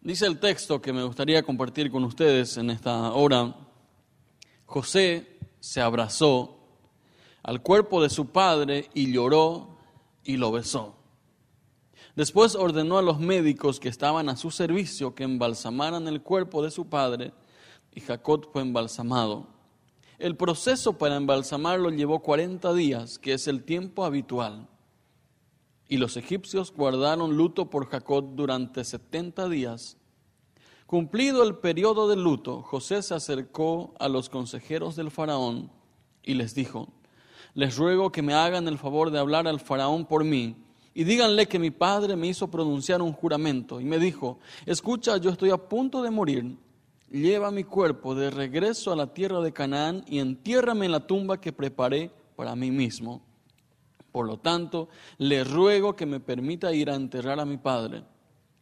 Dice el texto que me gustaría compartir con ustedes en esta hora, José se abrazó al cuerpo de su padre y lloró y lo besó. Después ordenó a los médicos que estaban a su servicio que embalsamaran el cuerpo de su padre y Jacob fue embalsamado. El proceso para embalsamarlo llevó 40 días, que es el tiempo habitual. Y los egipcios guardaron luto por Jacob durante 70 días. Cumplido el periodo de luto, José se acercó a los consejeros del faraón y les dijo, les ruego que me hagan el favor de hablar al faraón por mí y díganle que mi padre me hizo pronunciar un juramento y me dijo, escucha, yo estoy a punto de morir, lleva mi cuerpo de regreso a la tierra de Canaán y entiérrame en la tumba que preparé para mí mismo. Por lo tanto, le ruego que me permita ir a enterrar a mi padre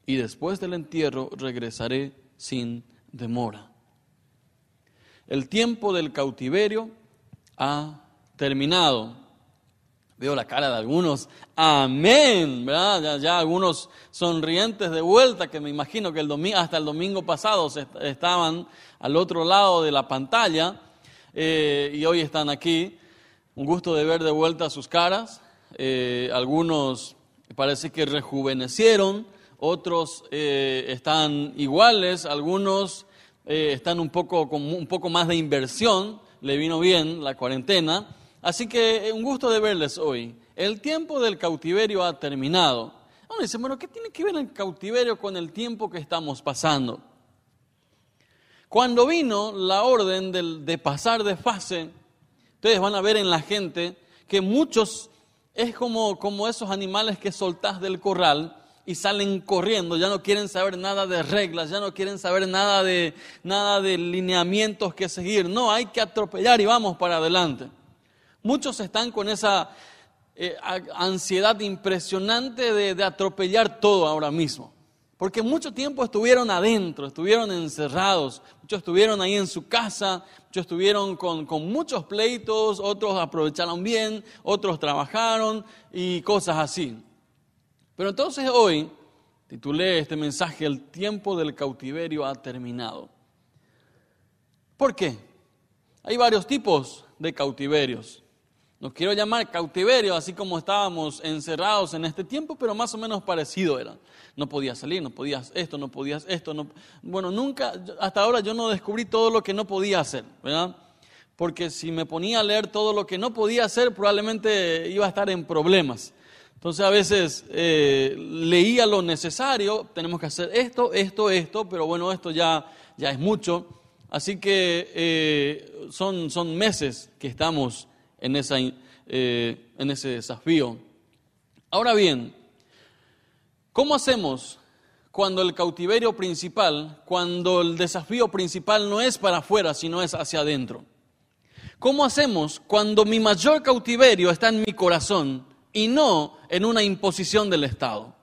y después del entierro regresaré sin demora. El tiempo del cautiverio ha terminado. Veo la cara de algunos, amén, ¿verdad? Ya, algunos sonrientes de vuelta que me imagino que hasta el domingo pasado estaban al otro lado de la pantalla eh, y hoy están aquí. Un gusto de ver de vuelta sus caras. Eh, algunos parece que rejuvenecieron, otros eh, están iguales, algunos están un poco, con un poco más de inversión, le vino bien la cuarentena. Así que un gusto de verles hoy. El tiempo del cautiverio ha terminado. Uno dice, bueno, ¿qué tiene que ver el cautiverio con el tiempo que estamos pasando? Cuando vino la orden de, pasar de fase, ustedes van a ver en la gente que muchos es como, como esos animales que soltás del corral y salen corriendo, ya no quieren saber nada de reglas, ya no quieren saber nada de, nada de lineamientos que seguir. No, hay que atropellar y vamos para adelante. Muchos están con esa eh, ansiedad impresionante de, atropellar todo ahora mismo. Porque mucho tiempo estuvieron adentro, estuvieron encerrados, muchos estuvieron ahí en su casa, muchos estuvieron con, con, muchos pleitos, otros aprovecharon bien, otros trabajaron y cosas así. Pero entonces hoy titulé este mensaje, El tiempo del cautiverio ha terminado. ¿Por qué? Hay varios tipos de cautiverios. Nos quiero llamar cautiverio, así como estábamos encerrados en este tiempo, pero más o menos parecido era. No podías salir, no podías esto, no podías esto. No... Bueno, nunca, hasta ahora yo no descubrí todo lo que no podía hacer, ¿verdad? Porque si me ponía a leer todo lo que no podía hacer, probablemente iba a estar en problemas. Entonces a veces eh, leía lo necesario, tenemos que hacer esto, esto, esto, pero bueno, esto ya, ya es mucho. Así que eh, son, son meses que estamos eh, en ese desafío. Ahora bien, ¿cómo hacemos cuando el cautiverio principal, cuando el desafío principal no es para afuera, sino es hacia adentro? ¿Cómo hacemos cuando mi mayor cautiverio está en mi corazón y no en una imposición del Estado?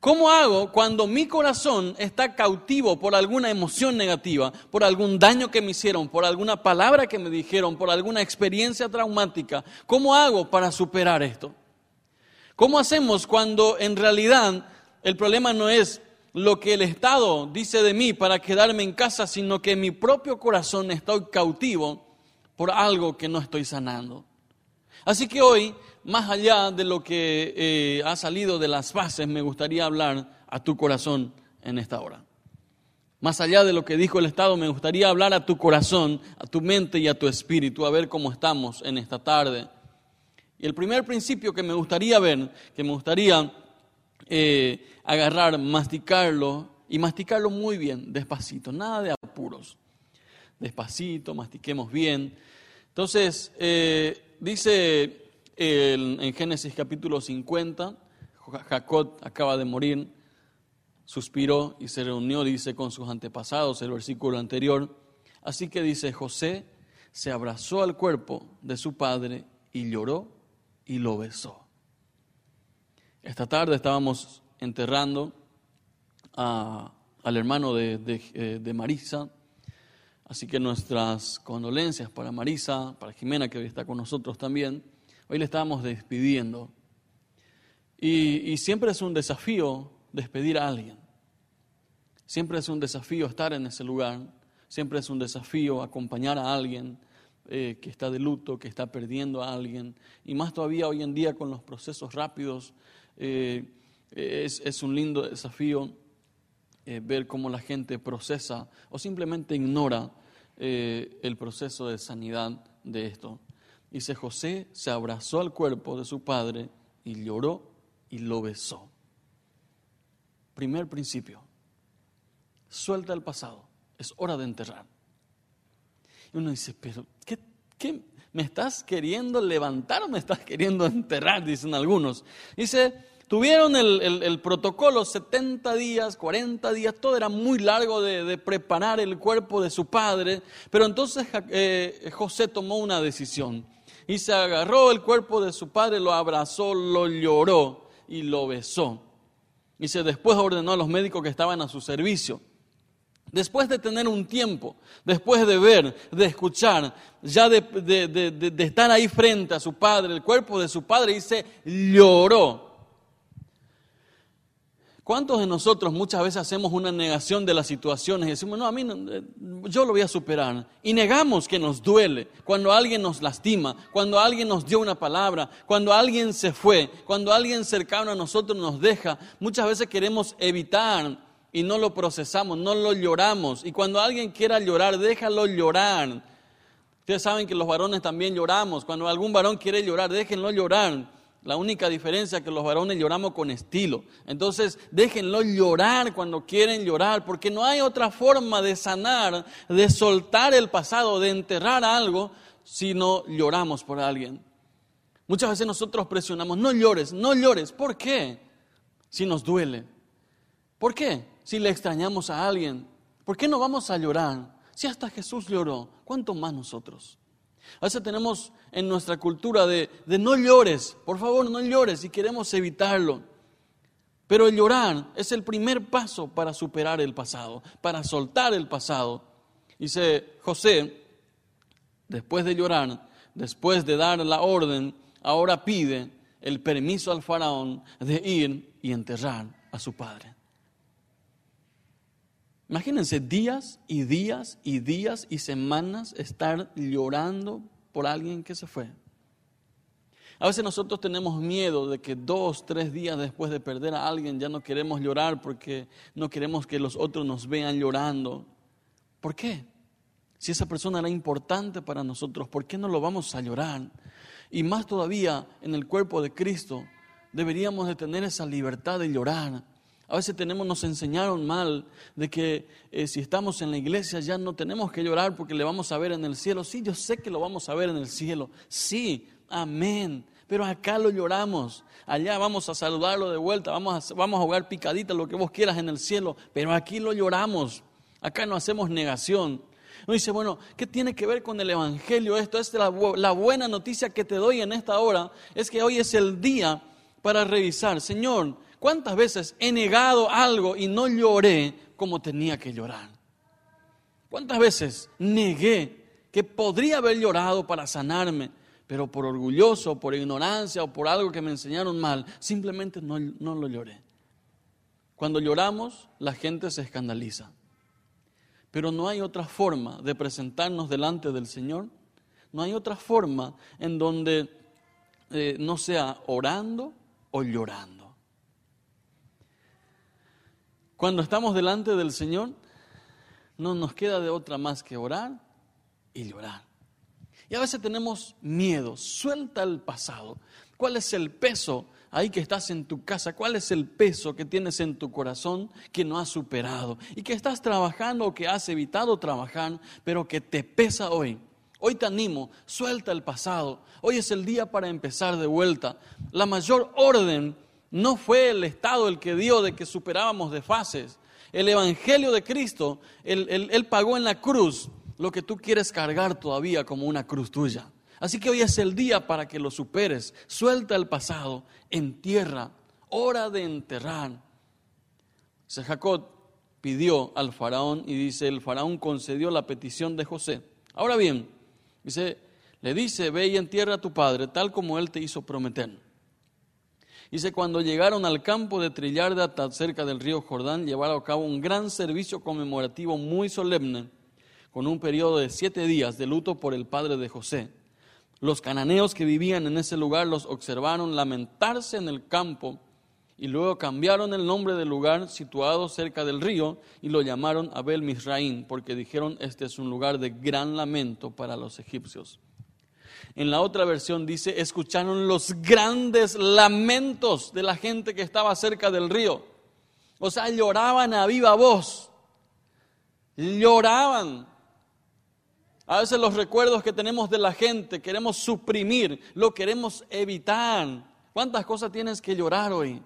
¿Cómo hago cuando mi corazón está cautivo por alguna emoción negativa, por algún daño que me hicieron, por alguna palabra que me dijeron, por alguna experiencia traumática? ¿Cómo hago para superar esto? ¿Cómo hacemos cuando en realidad el problema no es lo que el Estado dice de mí para quedarme en casa, sino que mi propio corazón estoy cautivo por algo que no estoy sanando? Así que hoy más allá de lo que eh, ha salido de las bases, me gustaría hablar a tu corazón en esta hora. Más allá de lo que dijo el Estado, me gustaría hablar a tu corazón, a tu mente y a tu espíritu, a ver cómo estamos en esta tarde. Y el primer principio que me gustaría ver, que me gustaría eh, agarrar, masticarlo y masticarlo muy bien, despacito, nada de apuros. Despacito, mastiquemos bien. Entonces, eh, dice en Génesis capítulo 50, Jacob acaba de morir, suspiró y se reunió, dice, con sus antepasados, el versículo anterior. Así que dice, José se abrazó al cuerpo de su padre y lloró y lo besó. Esta tarde estábamos enterrando al hermano de, eh, de Marisa, así que nuestras condolencias para Marisa, para Jimena que hoy está con nosotros también. Hoy le estábamos despidiendo. Y, siempre es un desafío despedir a alguien. Siempre es un desafío estar en ese lugar, siempre es un desafío acompañar a alguien eh, que está de luto, que está perdiendo a alguien, y más todavía hoy en día con los procesos rápidos, eh, es, un lindo desafío eh, ver cómo la gente procesa o simplemente ignora el proceso de sanidad de esto. Dice, José se abrazó al cuerpo de su padre y lloró y lo besó. Primer principio, suelta el pasado, es hora de enterrar. Y uno dice, pero ¿qué, qué me estás queriendo levantar o me estás queriendo enterrar? Dicen algunos. Dice, tuvieron el, protocolo 70 días, 40 días, todo era muy largo de, preparar el cuerpo de su padre, pero entonces eh, José tomó una decisión y se agarró el cuerpo de su padre, lo abrazó, lo lloró y lo besó. Y se después ordenó a los médicos que estaban a su servicio. Después de tener un tiempo, después de ver, de escuchar, ya de, de estar ahí frente a su padre, el cuerpo de su padre, dice, lloró ¿Cuántos de nosotros muchas veces hacemos una negación de las situaciones y decimos, no, a mí eh, yo lo voy a superar? Y negamos que nos duele cuando alguien nos lastima, cuando alguien nos dio una palabra, cuando alguien se fue, cuando alguien cercano a nosotros nos deja. Muchas veces queremos evitar y no lo procesamos, no lo lloramos. Y cuando alguien quiera llorar, déjalo llorar. Ustedes saben que los varones también lloramos. Cuando algún varón quiere llorar, déjenlo llorar. La única diferencia es que los varones lloramos con estilo. Entonces, déjenlo llorar cuando quieren llorar, porque no hay otra forma de sanar, de soltar el pasado, de enterrar algo, si no lloramos por alguien. Muchas veces nosotros presionamos, no llores, no llores. ¿Por qué? Si nos duele. ¿Por qué? Si le extrañamos a alguien. ¿Por qué no vamos a llorar? Si hasta Jesús lloró, ¿cuánto más nosotros? A veces tenemos en nuestra cultura de, no llores, por favor no llores y queremos evitarlo. Pero el llorar es el primer paso para superar el pasado, para soltar el pasado. Dice José, después de llorar, después de dar la orden, ahora pide el permiso al faraón de ir y enterrar a su padre. Imagínense días y días y días y semanas estar llorando por alguien que se fue. A veces nosotros tenemos miedo de que dos, tres días después de perder a alguien ya no queremos llorar porque no queremos que los otros nos vean llorando. ¿Por qué? Si esa persona era importante para nosotros, ¿por qué no lo vamos a llorar? Y más todavía en el cuerpo de Cristo deberíamos de tener esa libertad de llorar a veces tenemos, nos enseñaron mal de que eh, si estamos en la iglesia ya no tenemos que llorar porque le vamos a ver en el cielo. Sí, yo sé que lo vamos a ver en el cielo. Sí, amén. Pero acá lo lloramos. Allá vamos a saludarlo de vuelta, vamos a, vamos a jugar picadita, lo que vos quieras en el cielo. Pero aquí lo lloramos. Acá no hacemos negación. Uno dice, bueno, ¿qué tiene que ver con el Evangelio esto? es la buena noticia que te doy en esta hora. Es que hoy es el día para revisar. Señor, ¿Cuántas veces he negado algo y no lloré como tenía que llorar? ¿Cuántas veces negué que podría haber llorado para sanarme, pero por orgulloso, por ignorancia o por algo que me enseñaron mal, simplemente no, no lo lloré? Cuando lloramos, la gente se escandaliza. Pero no hay otra forma de presentarnos delante del Señor. No hay otra forma en donde eh, no sea orando o llorando. Cuando estamos delante del Señor, no nos queda de otra más que orar y llorar. Y a veces tenemos miedo, suelta el pasado. ¿Cuál es el peso ahí que estás en tu casa? ¿Cuál es el peso que tienes en tu corazón que no has superado? Y que estás trabajando o que has evitado trabajar, pero que te pesa hoy. Hoy te animo, suelta el pasado. Hoy es el día para empezar de vuelta. La mayor orden no fue el Estado el que dio de que superábamos de fases. El Evangelio de Cristo, él, pagó en la cruz lo que tú quieres cargar todavía como una cruz tuya. Así que hoy es el día para que lo superes. Suelta el pasado, entierra, hora de enterrar. Se Jacob pidió al faraón y dice, el faraón concedió la petición de José. Ahora bien, dice, le dice, ve y entierra a tu padre tal como él te hizo prometer. Dice, cuando llegaron al campo de Trillar de Atad, cerca del río Jordán, llevaron a cabo un gran servicio conmemorativo muy solemne, con un periodo de siete días de luto por el padre de José. Los cananeos que vivían en ese lugar los observaron lamentarse en el campo y luego cambiaron el nombre del lugar situado cerca del río y lo llamaron Abel Misraín, porque dijeron este es un lugar de gran lamento para los egipcios. En la otra versión dice, escucharon los grandes lamentos de la gente que estaba cerca del río. O sea, lloraban a viva voz. Lloraban. A veces los recuerdos que tenemos de la gente queremos suprimir, lo queremos evitar. ¿Cuántas cosas tienes que llorar hoy?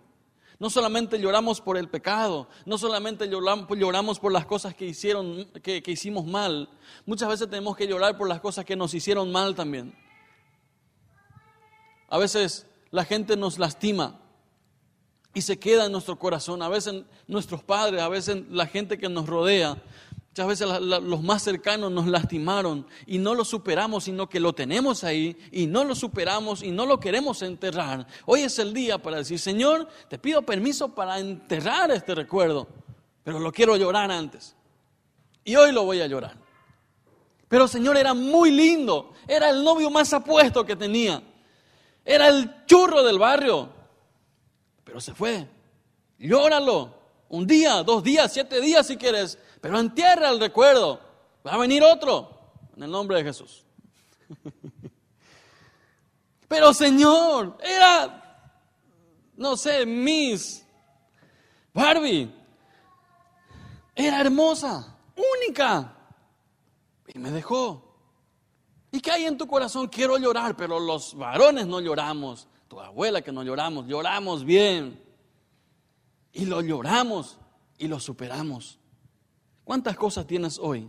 No solamente lloramos por el pecado, no solamente lloramos por las cosas que, hicieron, que hicimos mal, muchas veces tenemos que llorar por las cosas que nos hicieron mal también. A veces la gente nos lastima y se queda en nuestro corazón. A veces nuestros padres, a veces la gente que nos rodea, muchas veces los más cercanos nos lastimaron y no lo superamos, sino que lo tenemos ahí y no lo superamos y no lo queremos enterrar. Hoy es el día para decir, Señor, te pido permiso para enterrar este recuerdo, pero lo quiero llorar antes. Y hoy lo voy a llorar. Pero Señor era muy lindo, era el novio más apuesto que tenía. Era el churro del barrio. Pero se fue. Llóralo. Un día, dos días, siete días si quieres. Pero entierra el recuerdo. Va a venir otro. En el nombre de Jesús. Pero Señor, era, no sé, Miss Barbie. Era hermosa, única. Y me dejó. ¿Y qué hay en tu corazón? Quiero llorar, pero los varones no lloramos. Tu abuela que no lloramos, lloramos bien. Y lo lloramos y lo superamos. ¿Cuántas cosas tienes hoy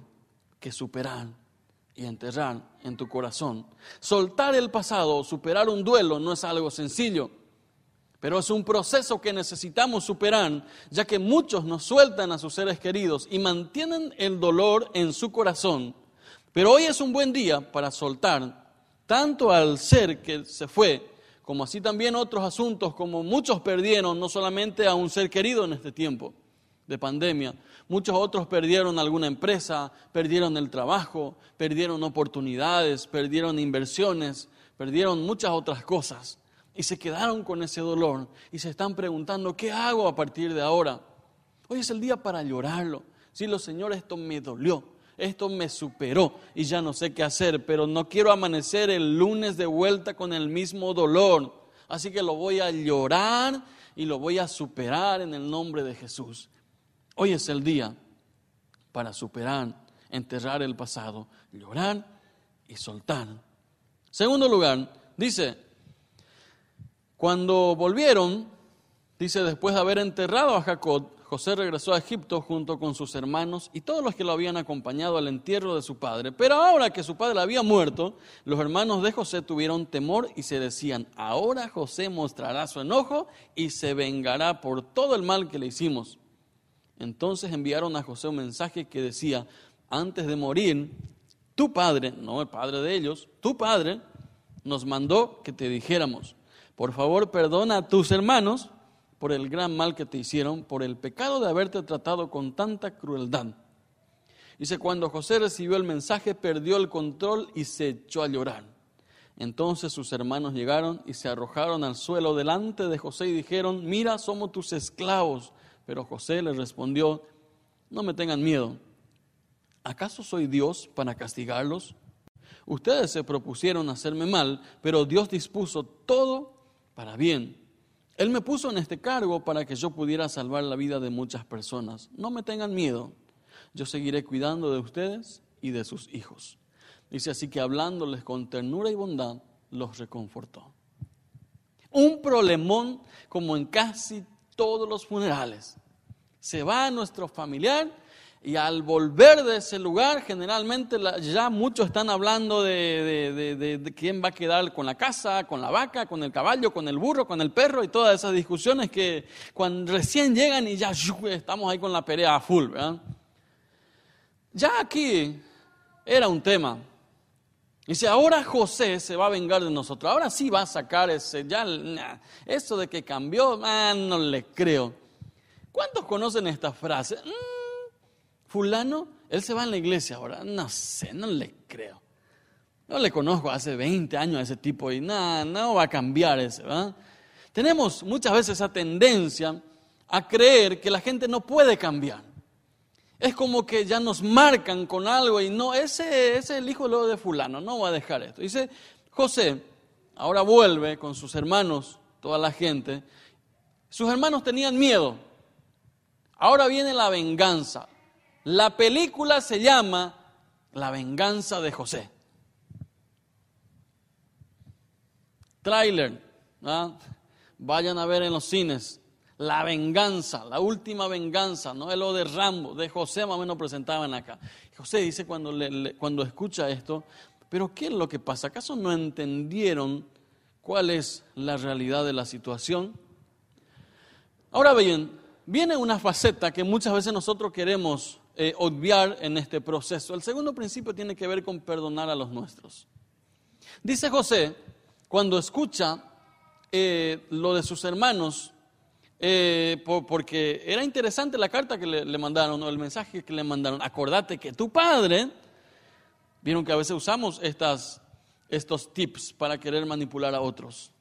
que superar y enterrar en tu corazón? Soltar el pasado o superar un duelo no es algo sencillo, pero es un proceso que necesitamos superar, ya que muchos nos sueltan a sus seres queridos y mantienen el dolor en su corazón pero hoy es un buen día para soltar tanto al ser que se fue, como así también otros asuntos, como muchos perdieron, no solamente a un ser querido en este tiempo de pandemia, muchos otros perdieron alguna empresa, perdieron el trabajo, perdieron oportunidades, perdieron inversiones, perdieron muchas otras cosas y se quedaron con ese dolor y se están preguntando, ¿qué hago a partir de ahora? Hoy es el día para llorarlo. Sí, lo Señor, esto me dolió esto me superó y ya no sé qué hacer, pero no quiero amanecer el lunes de vuelta con el mismo dolor. Así que lo voy a llorar y lo voy a superar en el nombre de Jesús. Hoy es el día para superar, enterrar el pasado, llorar y soltar. Segundo lugar, dice, cuando volvieron, dice, después de haber enterrado a Jacob, José regresó a Egipto junto con sus hermanos y todos los que lo habían acompañado al entierro de su padre. Pero ahora que su padre había muerto, los hermanos de José tuvieron temor y se decían, ahora José mostrará su enojo y se vengará por todo el mal que le hicimos. Entonces enviaron a José un mensaje que decía, antes de morir, tu padre, no el padre de ellos, tu padre nos mandó que te dijéramos, por favor perdona a tus hermanos por el gran mal que te hicieron, por el pecado de haberte tratado con tanta crueldad. Dice, cuando José recibió el mensaje, perdió el control y se echó a llorar. Entonces sus hermanos llegaron y se arrojaron al suelo delante de José y dijeron, mira, somos tus esclavos. Pero José les respondió, no me tengan miedo. ¿Acaso soy Dios para castigarlos? Ustedes se propusieron hacerme mal, pero Dios dispuso todo para bien él me puso en este cargo para que yo pudiera salvar la vida de muchas personas. No me tengan miedo, yo seguiré cuidando de ustedes y de sus hijos. Dice así que hablándoles con ternura y bondad, los reconfortó. Un problemón como en casi todos los funerales. Se va nuestro familiar y al volver de ese lugar, generalmente ya muchos están hablando de, quién va a quedar con la casa, con la vaca, con el caballo, con el burro, con el perro y todas esas discusiones que cuando recién llegan y ya estamos ahí con la pelea a full. Ya aquí era un tema. Dice, ahora José se va a vengar de nosotros. Ahora sí va a sacar ese, ya, eso de que cambió, ah, no le creo. ¿Cuántos conocen esta frase? Mm, fulano, él se va a la iglesia ahora. No sé, no le creo. No le conozco hace 20 años a ese tipo y nada, no va a cambiar ese, ¿verdad? Tenemos muchas veces esa tendencia a creer que la gente no puede cambiar. Es como que ya nos marcan con algo y no, ese, es el hijo de fulano, no va a dejar esto. Dice José, ahora vuelve con sus hermanos, toda la gente. Sus hermanos tenían miedo. Ahora viene la venganza. La película se llama La venganza de José. Trailer. Vayan a ver en los cines. La venganza, la última venganza, no es lo de Rambo, de José más o menos presentaban acá. José dice cuando, cuando escucha esto, pero ¿qué es lo que pasa? ¿Acaso no entendieron cuál es la realidad de la situación? Ahora bien, viene una faceta que muchas veces nosotros queremos eh, obviar en este proceso. El segundo principio tiene que ver con perdonar a los nuestros. Dice José, cuando escucha eh, lo de sus hermanos, eh, porque era interesante la carta que le, mandaron o el mensaje que le mandaron. Acordate que tu padre, vieron que a veces usamos estas, estos tips para querer manipular a otros.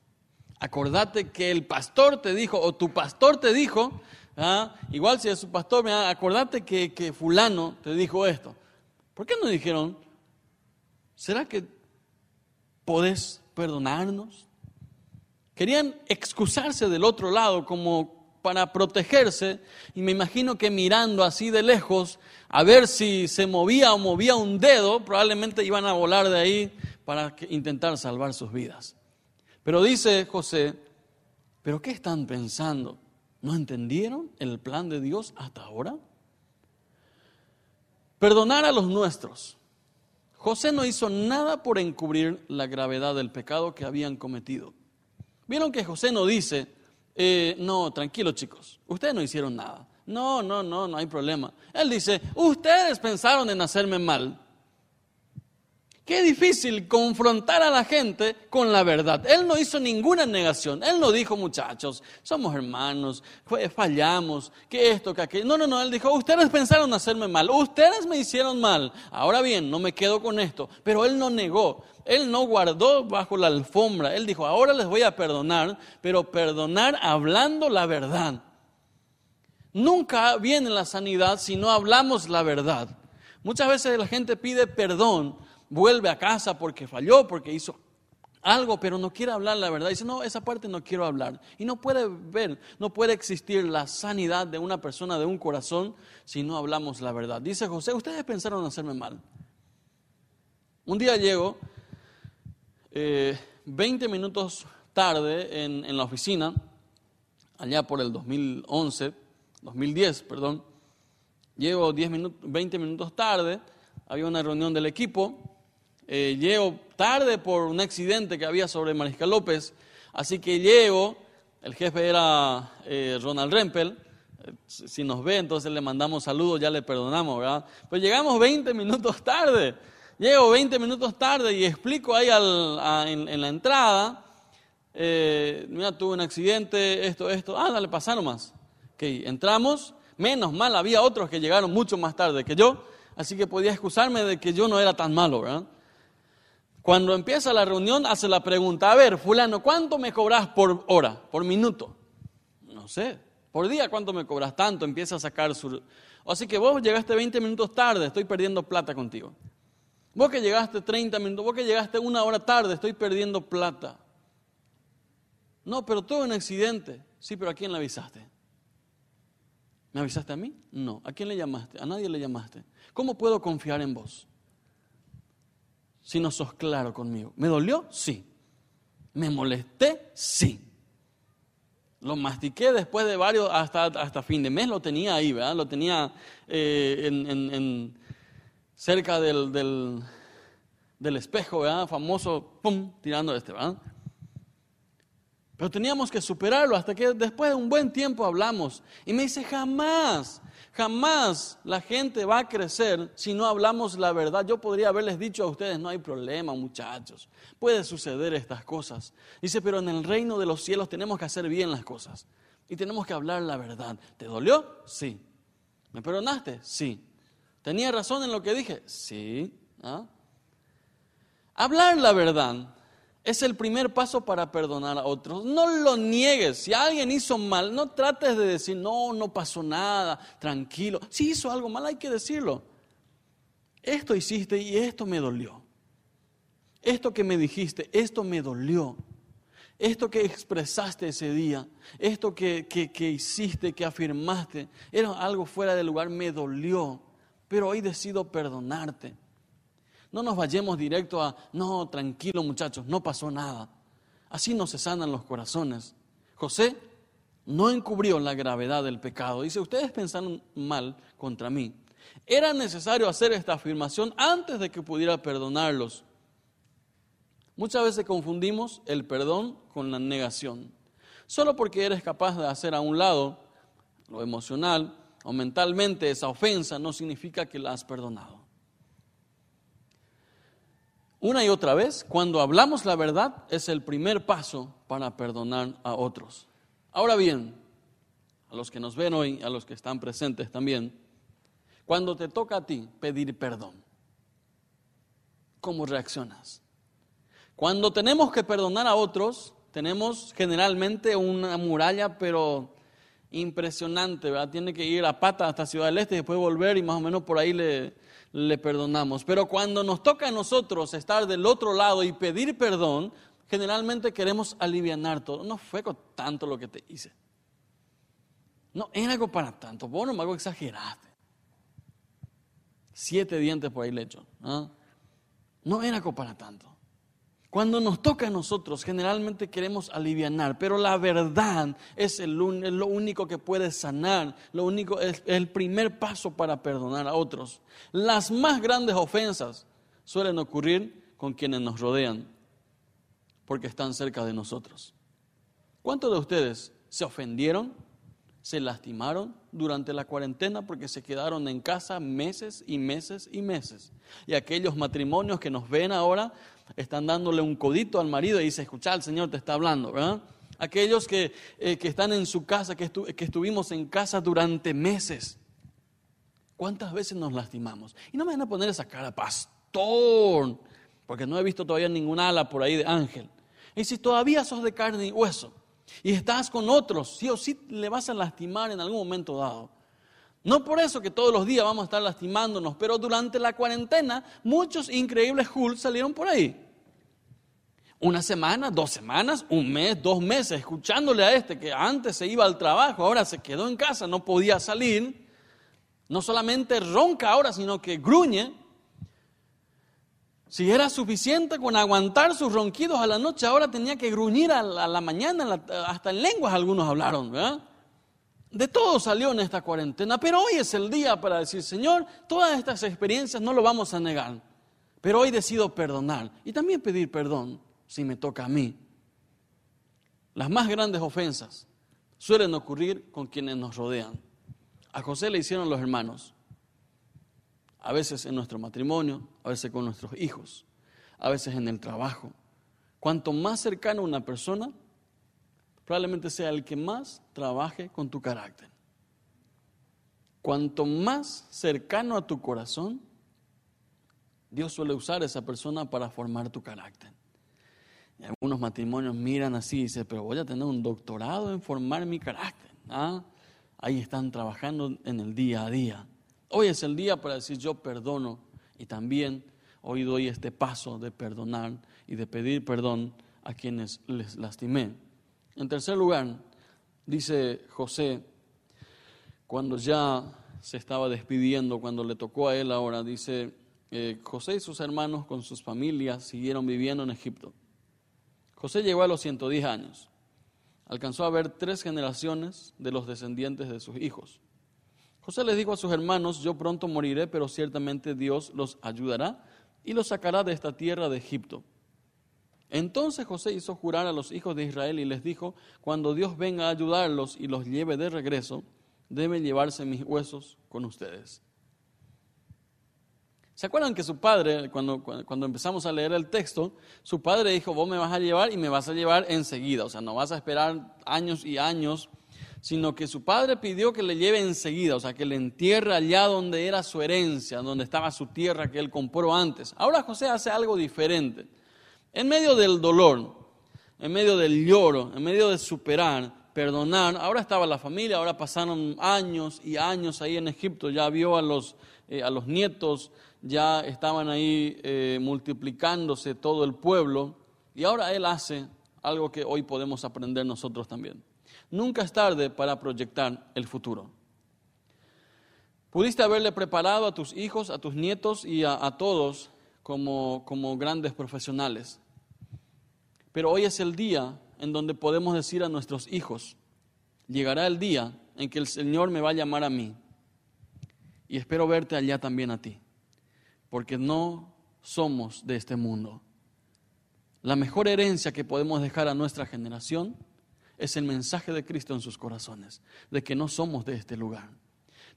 Acordate que el pastor te dijo, o tu pastor te dijo, ¿ah? igual si es su pastor, acordate que, que fulano te dijo esto. ¿Por qué no dijeron, ¿será que podés perdonarnos? Querían excusarse del otro lado como para protegerse y me imagino que mirando así de lejos a ver si se movía o movía un dedo, probablemente iban a volar de ahí para intentar salvar sus vidas. Pero dice José, ¿pero qué están pensando? ¿No entendieron el plan de Dios hasta ahora? Perdonar a los nuestros. José no hizo nada por encubrir la gravedad del pecado que habían cometido. Vieron que José no dice, eh, no, tranquilo chicos, ustedes no hicieron nada. No, no, no, no hay problema. Él dice, ustedes pensaron en hacerme mal. Qué difícil confrontar a la gente con la verdad. Él no hizo ninguna negación. Él no dijo, muchachos, somos hermanos, fallamos, que esto, que aquello. No, no, no. Él dijo, ustedes pensaron hacerme mal. Ustedes me hicieron mal. Ahora bien, no me quedo con esto. Pero él no negó. Él no guardó bajo la alfombra. Él dijo, ahora les voy a perdonar, pero perdonar hablando la verdad. Nunca viene la sanidad si no hablamos la verdad. Muchas veces la gente pide perdón, vuelve a casa porque falló, porque hizo algo, pero no quiere hablar la verdad. Dice, no, esa parte no quiero hablar. Y no puede ver, no puede existir la sanidad de una persona, de un corazón, si no hablamos la verdad. Dice José, ustedes pensaron hacerme mal. Un día llego 20 eh, minutos tarde en, la oficina, allá por el 2011, 2010, perdón, llego 10 minutos, 20 minutos tarde, había una reunión del equipo, eh, llego tarde por un accidente que había sobre Mariscal López, así que llego, el jefe era eh, Ronald Rempel, si nos ve, entonces le mandamos saludos, ya le perdonamos, ¿verdad? Pues llegamos 20 minutos tarde. Llego 20 minutos tarde y explico ahí en, la entrada, eh, mira, tuve un accidente, esto, esto, ah, dale, pasaron más. Ok, entramos, menos mal, había otros que llegaron mucho más tarde que yo, así que podía excusarme de que yo no era tan malo, ¿verdad? Cuando empieza la reunión, hace la pregunta, a ver, fulano, ¿cuánto me cobras por hora, por minuto? No sé, por día, ¿cuánto me cobras? Tanto, empieza a sacar su... Así que vos llegaste 20 minutos tarde, estoy perdiendo plata contigo. Vos que llegaste 30 minutos, vos que llegaste una hora tarde, estoy perdiendo plata. No, pero tuve un accidente. Sí, pero ¿a quién le avisaste? ¿Me avisaste a mí? No. ¿A quién le llamaste? A nadie le llamaste. ¿Cómo puedo confiar en vos? Si no sos claro conmigo. ¿Me dolió? Sí. ¿Me molesté? Sí. Lo mastiqué después de varios, hasta, hasta fin de mes lo tenía ahí, ¿verdad? Lo tenía eh, en cerca del, del, espejo, ¿verdad? Famoso, pum, tirando este, ¿verdad? Pero teníamos que superarlo hasta que después de un buen tiempo hablamos. Y me dice, jamás, Jamás la gente va a crecer si no hablamos la verdad. Yo podría haberles dicho a ustedes, no hay problema, muchachos. Puede suceder estas cosas. Dice, pero en el reino de los cielos tenemos que hacer bien las cosas. Y tenemos que hablar la verdad. ¿Te dolió? Sí. ¿Me perdonaste? Sí. ¿Tenía razón en lo que dije? Sí. ¿Ah? Hablar la verdad es el primer paso para perdonar a otros. No lo niegues. Si alguien hizo mal, no trates de decir, no, no pasó nada, tranquilo. Si hizo algo mal, hay que decirlo. Esto hiciste y esto me dolió. Esto que me dijiste, esto me dolió. Esto que expresaste ese día, esto que, que hiciste, que afirmaste, era algo fuera de lugar, me dolió. Pero hoy decido perdonarte. No nos vayamos directo a, no, tranquilo muchachos, no pasó nada. Así no se sanan los corazones. José no encubrió la gravedad del pecado. Dice, ustedes pensaron mal contra mí. Era necesario hacer esta afirmación antes de que pudiera perdonarlos. Muchas veces confundimos el perdón con la negación. Solo porque eres capaz de hacer a un lado lo emocional o mentalmente esa ofensa no significa que la has perdonado una y otra vez, cuando hablamos la verdad, es el primer paso para perdonar a otros. Ahora bien, a los que nos ven hoy, a los que están presentes también, cuando te toca a ti pedir perdón, ¿cómo reaccionas? Cuando tenemos que perdonar a otros, tenemos generalmente una muralla, pero impresionante, ¿verdad? Tiene que ir a pata hasta Ciudad del Este y después volver y más o menos por ahí le, le perdonamos. Pero cuando nos toca a nosotros estar del otro lado y pedir perdón, generalmente queremos aliviar todo. No fue con tanto lo que te hice. No era algo para tanto. Vos no me hago exageraste. Siete dientes por ahí le. ¿ah? No era algo para tanto. Cuando nos toca a nosotros, generalmente queremos aliviar, pero la verdad es, lo único que puede sanar, lo único es el primer paso para perdonar a otros. Las más grandes ofensas suelen ocurrir con quienes nos rodean, porque están cerca de nosotros. ¿Cuántos de ustedes se ofendieron, se lastimaron durante la cuarentena porque se quedaron en casa meses y meses y meses? Y aquellos matrimonios que nos ven ahora están dándole un codito al marido y dice, escucha, el Señor te está hablando, ¿verdad? Aquellos que, eh, que están en su casa, que, que estuvimos en casa durante meses. ¿Cuántas veces nos lastimamos? Y no me van a poner esa cara, pastor, porque no he visto todavía ninguna ala por ahí de ángel. Y si todavía sos de carne y hueso y estás con otros, sí o sí le vas a lastimar en algún momento dado. No por eso que todos los días vamos a estar lastimándonos, pero durante la cuarentena muchos increíbles Hulk salieron por ahí. Una semana, dos semanas, un mes, dos meses, escuchándole a este que antes se iba al trabajo, ahora se quedó en casa, no podía salir. No solamente ronca ahora, sino que gruñe. Si era suficiente con aguantar sus ronquidos a la noche, ahora tenía que gruñir a la, mañana, hasta en lenguas algunos hablaron, ¿verdad? De todo salió en esta cuarentena, pero hoy es el día para decir, Señor, todas estas experiencias no lo vamos a negar, pero hoy decido perdonar y también pedir perdón si me toca a mí. Las más grandes ofensas suelen ocurrir con quienes nos rodean. A José le hicieron los hermanos, a veces en nuestro matrimonio, a veces con nuestros hijos, a veces en el trabajo. Cuanto más cercano una persona, probablemente sea el que más trabaje con tu carácter. Cuanto más cercano a tu corazón, Dios suele usar a esa persona para formar tu carácter. Y algunos matrimonios miran así y dicen, pero voy a tener un doctorado en formar mi carácter. ¿Ah? Ahí están trabajando en el día a día. Hoy es el día para decir yo perdono y también hoy doy este paso de perdonar y de pedir perdón a quienes les lastimé. En tercer lugar, dice José, cuando ya se estaba despidiendo, cuando le tocó a él ahora, dice, eh, José y sus hermanos con sus familias siguieron viviendo en Egipto. José llegó a los 110 años. Alcanzó a ver tres generaciones de los descendientes de sus hijos. José les dijo a sus hermanos, yo pronto moriré, pero ciertamente Dios los ayudará y los sacará de esta tierra de Egipto. Entonces José hizo jurar a los hijos de Israel y les dijo, cuando Dios venga a ayudarlos y los lleve de regreso, deben llevarse mis huesos con ustedes. ¿Se acuerdan que su padre, cuando, cuando, empezamos a leer el texto, su padre dijo, vos me vas a llevar y me vas a llevar enseguida, o sea, no vas a esperar años y años, sino que su padre pidió que le lleve enseguida, o sea, que le entierre allá donde era su herencia, donde estaba su tierra que él compró antes. Ahora José hace algo diferente. En medio del dolor, en medio del lloro, en medio de superar, perdonar, ahora estaba la familia, ahora pasaron años y años ahí en Egipto, ya vio a los, eh, a los nietos, ya estaban ahí eh, multiplicándose todo el pueblo y ahora Él hace algo que hoy podemos aprender nosotros también. Nunca es tarde para proyectar el futuro. Pudiste haberle preparado a tus hijos, a tus nietos y a, a todos como, como grandes profesionales. Pero hoy es el día en donde podemos decir a nuestros hijos, llegará el día en que el Señor me va a llamar a mí y espero verte allá también a ti porque no somos de este mundo. La mejor herencia que podemos dejar a nuestra generación es el mensaje de Cristo en sus corazones, de que no somos de este lugar.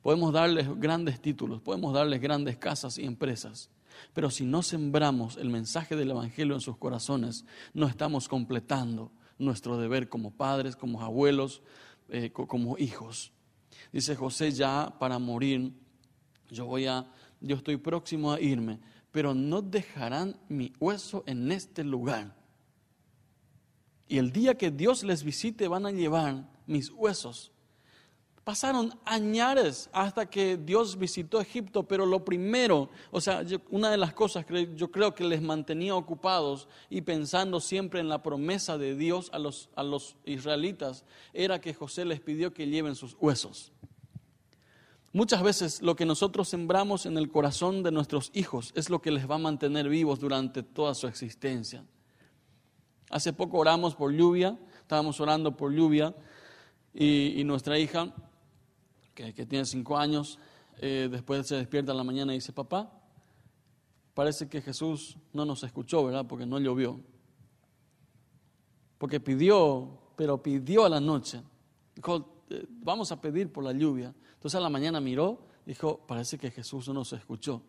Podemos darles grandes títulos, podemos darles grandes casas y empresas, pero si no sembramos el mensaje del Evangelio en sus corazones, no estamos completando nuestro deber como padres, como abuelos, eh, como hijos. Dice José, ya para morir, yo voy a yo estoy próximo a irme, pero no dejarán mi hueso en este lugar. Y el día que Dios les visite van a llevar mis huesos. Pasaron añares hasta que Dios visitó Egipto, pero lo primero, o sea, una de las cosas que yo creo que les mantenía ocupados y pensando siempre en la promesa de Dios a los, a los israelitas, era que José les pidió que lleven sus huesos. Muchas veces lo que nosotros sembramos en el corazón de nuestros hijos es lo que les va a mantener vivos durante toda su existencia. Hace poco oramos por lluvia, estábamos orando por lluvia y, nuestra hija, que, tiene cinco años, eh, después se despierta en la mañana y dice, papá, parece que Jesús no nos escuchó, ¿verdad? Porque no llovió. Porque pidió, pero pidió a la noche. Dijo, eh, vamos a pedir por la lluvia. Entonces a la mañana miró, dijo, parece que Jesús no nos escuchó.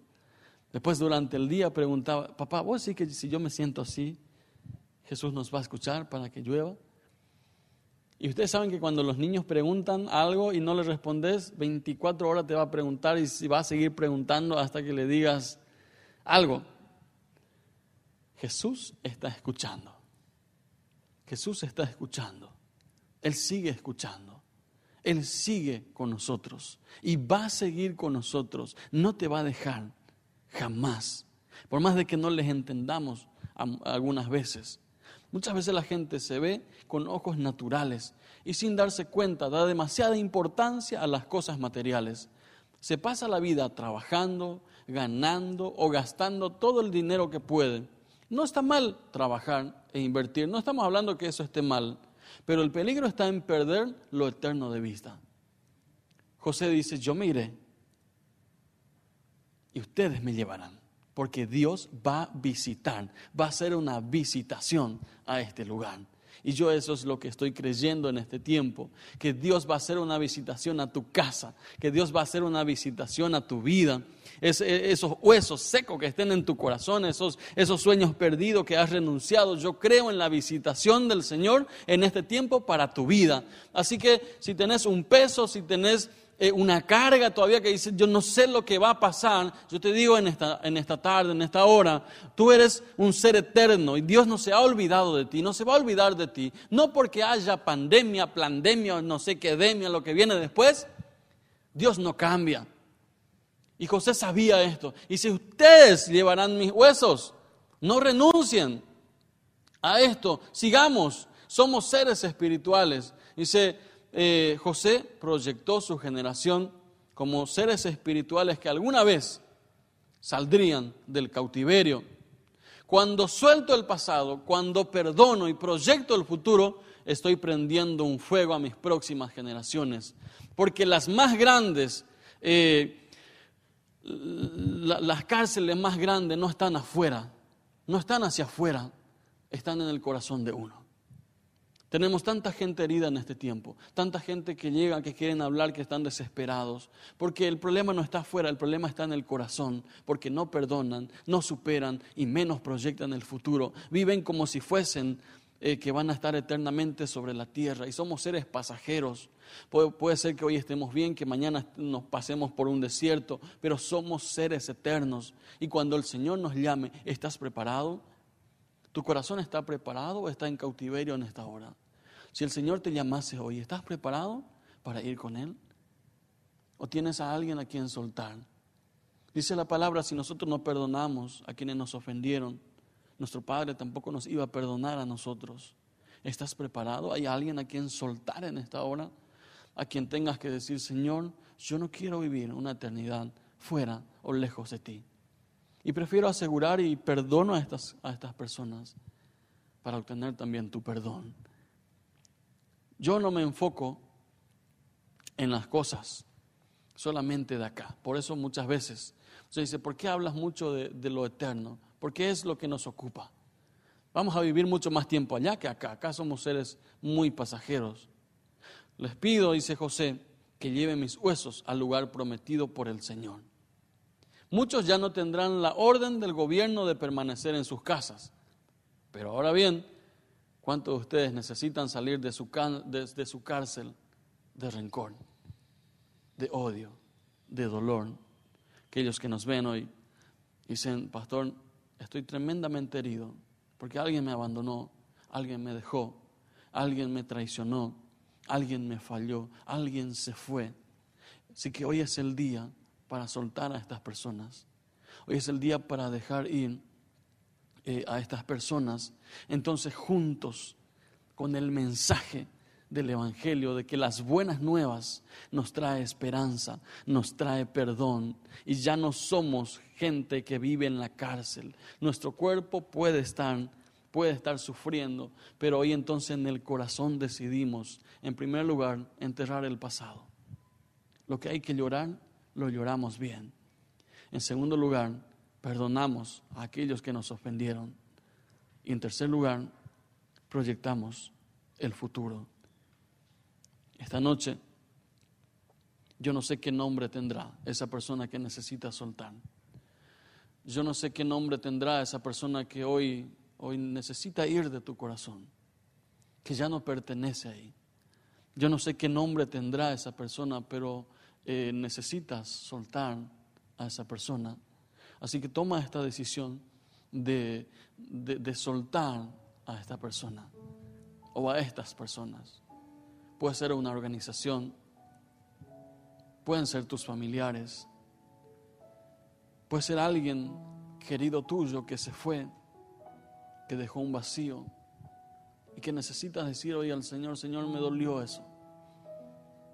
Después durante el día preguntaba, papá, ¿vos sí que si yo me siento así, Jesús nos va a escuchar para que llueva? Y ustedes saben que cuando los niños preguntan algo y no le respondes, 24 horas te va a preguntar y va a seguir preguntando hasta que le digas algo. Jesús está escuchando. Jesús está escuchando. Él sigue escuchando. Él sigue con nosotros y va a seguir con nosotros. No te va a dejar jamás. Por más de que no les entendamos algunas veces. Muchas veces la gente se ve con ojos naturales y sin darse cuenta da demasiada importancia a las cosas materiales. Se pasa la vida trabajando, ganando o gastando todo el dinero que puede. No está mal trabajar e invertir, no estamos hablando que eso esté mal, pero el peligro está en perder lo eterno de vista. José dice, yo me iré y ustedes me llevarán, porque Dios va a visitar, va a hacer una visitación a este lugar. Y yo eso es lo que estoy creyendo en este tiempo, que Dios va a hacer una visitación a tu casa, que Dios va a hacer una visitación a tu vida. Es, e, esos huesos secos que estén en tu corazón, esos, esos sueños perdidos que has renunciado, yo creo en la visitación del Señor en este tiempo para tu vida. Así que si tenés un peso, si tenés una carga todavía que dice, yo no sé lo que va a pasar, yo te digo en esta, en esta tarde, en esta hora, tú eres un ser eterno y Dios no se ha olvidado de ti, no se va a olvidar de ti, no porque haya pandemia, plandemia, no sé qué demia, lo que viene después, Dios no cambia. Y José sabía esto. Y si ustedes llevarán mis huesos, no renuncien a esto, sigamos, somos seres espirituales. Dice, eh, José proyectó su generación como seres espirituales que alguna vez saldrían del cautiverio. Cuando suelto el pasado, cuando perdono y proyecto el futuro, estoy prendiendo un fuego a mis próximas generaciones. Porque las más grandes, eh, las cárceles más grandes no están afuera, no están hacia afuera, están en el corazón de uno. Tenemos tanta gente herida en este tiempo, tanta gente que llega, que quieren hablar, que están desesperados, porque el problema no está afuera, el problema está en el corazón, porque no perdonan, no superan y menos proyectan el futuro. Viven como si fuesen eh, que van a estar eternamente sobre la tierra y somos seres pasajeros. Puede, ser que hoy estemos bien, que mañana nos pasemos por un desierto, pero somos seres eternos y cuando el Señor nos llame, ¿estás preparado? ¿Tu corazón está preparado o está en cautiverio en esta hora? Si el Señor te llamase hoy, ¿estás preparado para ir con Él? ¿O tienes a alguien a quien soltar? Dice la palabra, si nosotros no perdonamos a quienes nos ofendieron, nuestro Padre tampoco nos iba a perdonar a nosotros. ¿Estás preparado? ¿Hay alguien a quien soltar en esta hora? A quien tengas que decir, Señor, yo no quiero vivir una eternidad fuera o lejos de ti. Y prefiero asegurar y perdono a estas, a estas personas para obtener también tu perdón. Yo no me enfoco en las cosas solamente de acá. Por eso muchas veces se dice, ¿por qué hablas mucho de, de lo eterno? Porque es lo que nos ocupa. Vamos a vivir mucho más tiempo allá que acá. Acá somos seres muy pasajeros. Les pido, dice José, que lleven mis huesos al lugar prometido por el Señor. Muchos ya no tendrán la orden del gobierno de permanecer en sus casas. Pero ahora bien, ¿cuántos de ustedes necesitan salir de su, cárcel de rencor, de odio, de dolor? Aquellos que nos ven hoy dicen, pastor, estoy tremendamente herido porque alguien me abandonó, alguien me dejó, alguien me traicionó, alguien me falló, alguien se fue. Así que hoy es el día para soltar a estas personas. Hoy es el día para dejar ir eh, a estas personas. Entonces juntos, con el mensaje del Evangelio, de que las buenas nuevas nos trae esperanza, nos trae perdón, y ya no somos gente que vive en la cárcel. Nuestro cuerpo puede estar puede estar sufriendo, pero hoy entonces en el corazón decidimos, en primer lugar, enterrar el pasado. Lo que hay que llorar lo lloramos bien. En segundo lugar, perdonamos a aquellos que nos ofendieron. Y en tercer lugar, proyectamos el futuro. Esta noche, yo no sé qué nombre tendrá esa persona que necesita soltar. Yo no sé qué nombre tendrá esa persona que hoy, hoy necesita ir de tu corazón, que ya no pertenece ahí. Yo no sé qué nombre tendrá esa persona, pero eh, necesitas soltar a esa persona. Así que toma esta decisión de, de, soltar a esta persona o a estas personas. Puede ser una organización, pueden ser tus familiares, puede ser alguien querido tuyo que se fue, que dejó un vacío y que necesitas decir hoy al Señor, Señor, me dolió eso,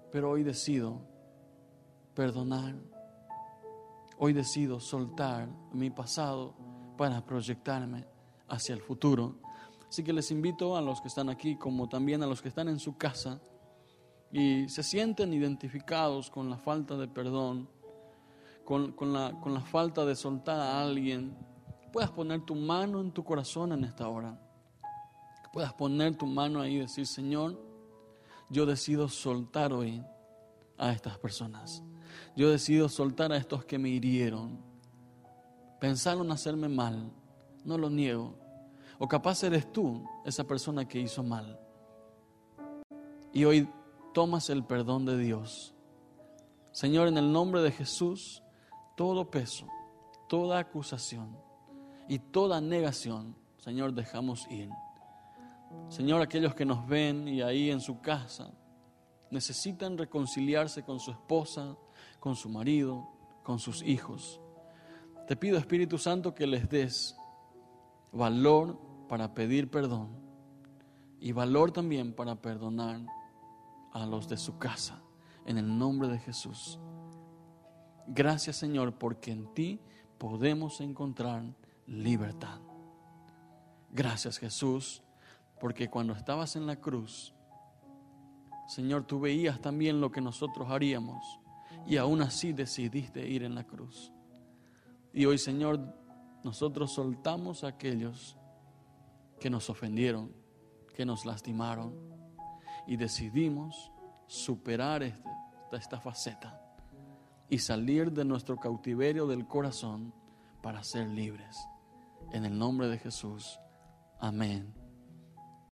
pero hoy decido perdonar. Hoy decido soltar mi pasado para proyectarme hacia el futuro. Así que les invito a los que están aquí, como también a los que están en su casa, y se sienten identificados con la falta de perdón, con, la, con la falta de soltar a alguien, puedas poner tu mano en tu corazón en esta hora. puedas poner tu mano ahí y decir, Señor, yo decido soltar hoy a estas personas. Yo decido soltar a estos que me hirieron. Pensaron hacerme mal, no lo niego. O capaz eres tú esa persona que hizo mal. Y hoy tomas el perdón de Dios. Señor, en el nombre de Jesús, todo peso, toda acusación y toda negación, Señor, dejamos ir. Señor, aquellos que nos ven y ahí en su casa necesitan reconciliarse con su esposa, con su marido, con sus hijos. Te pido, Espíritu Santo, que les des valor para pedir perdón y valor también para perdonar a los de su casa, en el nombre de Jesús. Gracias, Señor, porque en ti podemos encontrar libertad. Gracias, Jesús, porque cuando estabas en la cruz, Señor, tú veías también lo que nosotros haríamos y aún así decidiste ir en la cruz. Y hoy, Señor, nosotros soltamos a aquellos que nos ofendieron, que nos lastimaron y decidimos superar este, esta faceta y salir de nuestro cautiverio del corazón para ser libres. En el nombre de Jesús. Amén.